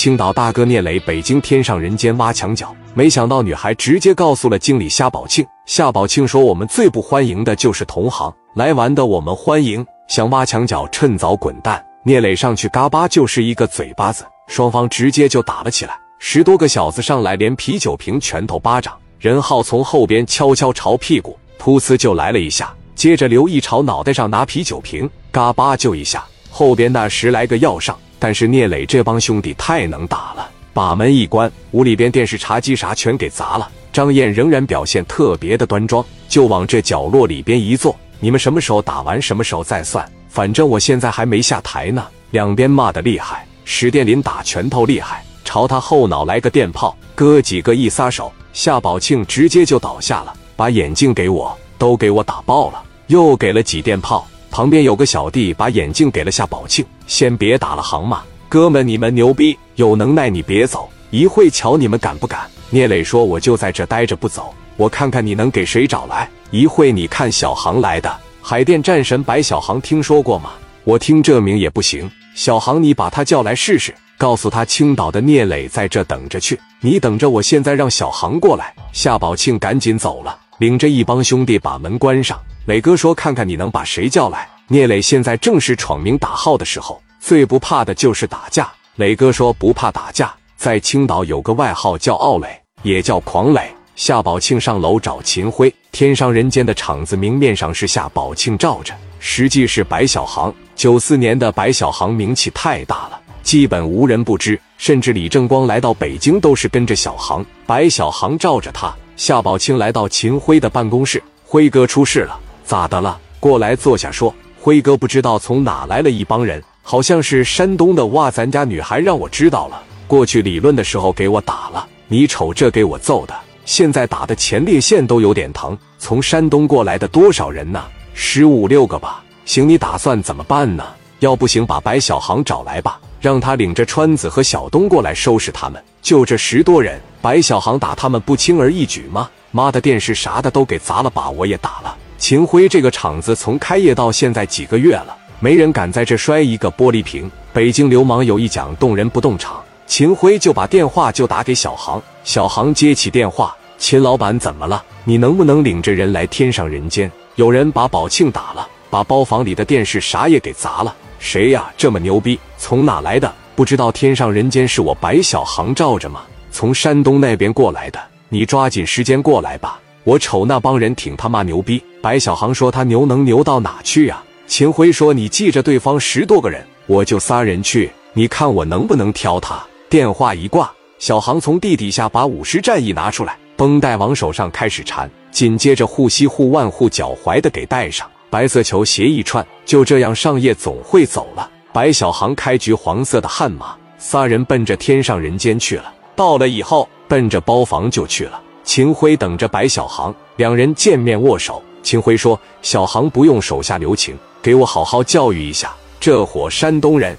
青岛大哥聂磊北京天上人间挖墙脚，没想到女孩直接告诉了经理夏宝庆。夏宝庆说：“我们最不欢迎的就是同行，来玩的我们欢迎，想挖墙脚趁早滚蛋。”聂磊上去嘎巴就是一个嘴巴子，双方直接就打了起来。十多个小子上来，连啤酒瓶、拳头、巴掌。任浩从后边悄悄朝屁股噗呲就来了一下，接着刘毅朝脑袋上拿啤酒瓶，嘎巴就一下。后边那十来个要上，但是聂磊这帮兄弟太能打了，把门一关，屋里边电视、茶几啥全给砸了。张燕仍然表现特别的端庄，就往这角落里边一坐。你们什么时候打完，什么时候再算，反正我现在还没下台呢。两边骂的厉害，史殿林打拳头厉害，朝他后脑来个电炮，哥几个一撒手。夏宝庆直接就倒下了，把眼镜给我，都给我打爆了，又给了几电炮。旁边有个小弟把眼镜给了夏宝庆，先别打了，行吗？哥们，你们牛逼，有能耐你别走，一会瞧你们敢不敢。聂磊说：“我就在这待着不走，我看看你能给谁找来。一会你看小航来的海淀战神白小航，听说过吗？我听这名也不行。小航，你把他叫来试试。”告诉他，青岛的聂磊在这等着去，你等着，我现在让小航过来。夏宝庆赶紧走了，领着一帮兄弟把门关上。磊哥说：“看看你能把谁叫来。”聂磊现在正是闯名打号的时候，最不怕的就是打架。磊哥说：“不怕打架，在青岛有个外号叫奥磊，也叫狂磊。”夏宝庆上楼找秦辉，天上人间的场子明面上是夏宝庆罩着，实际是白小航。九四年的白小航名气太大了。基本无人不知，甚至李正光来到北京都是跟着小航，白小航罩着他。夏宝清来到秦辉的办公室，辉哥出事了，咋的了？过来坐下说。辉哥不知道从哪来了一帮人，好像是山东的。哇，咱家女孩让我知道了，过去理论的时候给我打了，你瞅这给我揍的，现在打的前列腺都有点疼。从山东过来的多少人呢？十五六个吧。行，你打算怎么办呢？要不行，把白小航找来吧。让他领着川子和小东过来收拾他们，就这十多人，白小航打他们不轻而易举吗？妈的，电视啥的都给砸了，把我也打了。秦辉这个厂子从开业到现在几个月了，没人敢在这摔一个玻璃瓶。北京流氓有一讲，动人不动场。秦辉就把电话就打给小航，小航接起电话，秦老板怎么了？你能不能领着人来天上人间？有人把宝庆打了，把包房里的电视啥也给砸了。谁呀？这么牛逼？从哪来的？不知道天上人间是我白小航罩着吗？从山东那边过来的，你抓紧时间过来吧。我瞅那帮人挺他妈牛逼。白小航说他牛能牛到哪去呀？秦辉说你记着对方十多个人，我就仨人去，你看我能不能挑他？电话一挂，小航从地底下把五十战役拿出来，绷带往手上开始缠，紧接着护膝护腕护脚踝的给带上。白色球鞋一串，就这样上夜总会走了。白小航开局黄色的悍马，仨人奔着天上人间去了。到了以后，奔着包房就去了。秦辉等着白小航，两人见面握手。秦辉说：“小航不用手下留情，给我好好教育一下这伙山东人。”